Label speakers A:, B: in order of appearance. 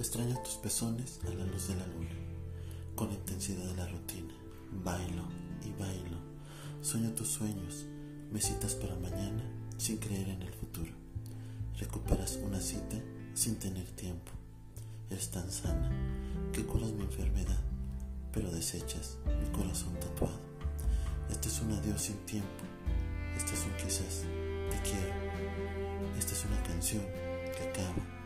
A: Extraño tus pezones a la luz de la luna, con intensidad de la rutina. Bailo y bailo. Sueño tus sueños, me citas para mañana sin creer en el futuro. Recuperas una cita sin tener tiempo. Eres tan sana que curas mi enfermedad, pero desechas mi corazón tatuado. Este es un adiós sin tiempo. Este es un quizás te quiero. Esta es una canción que acaba.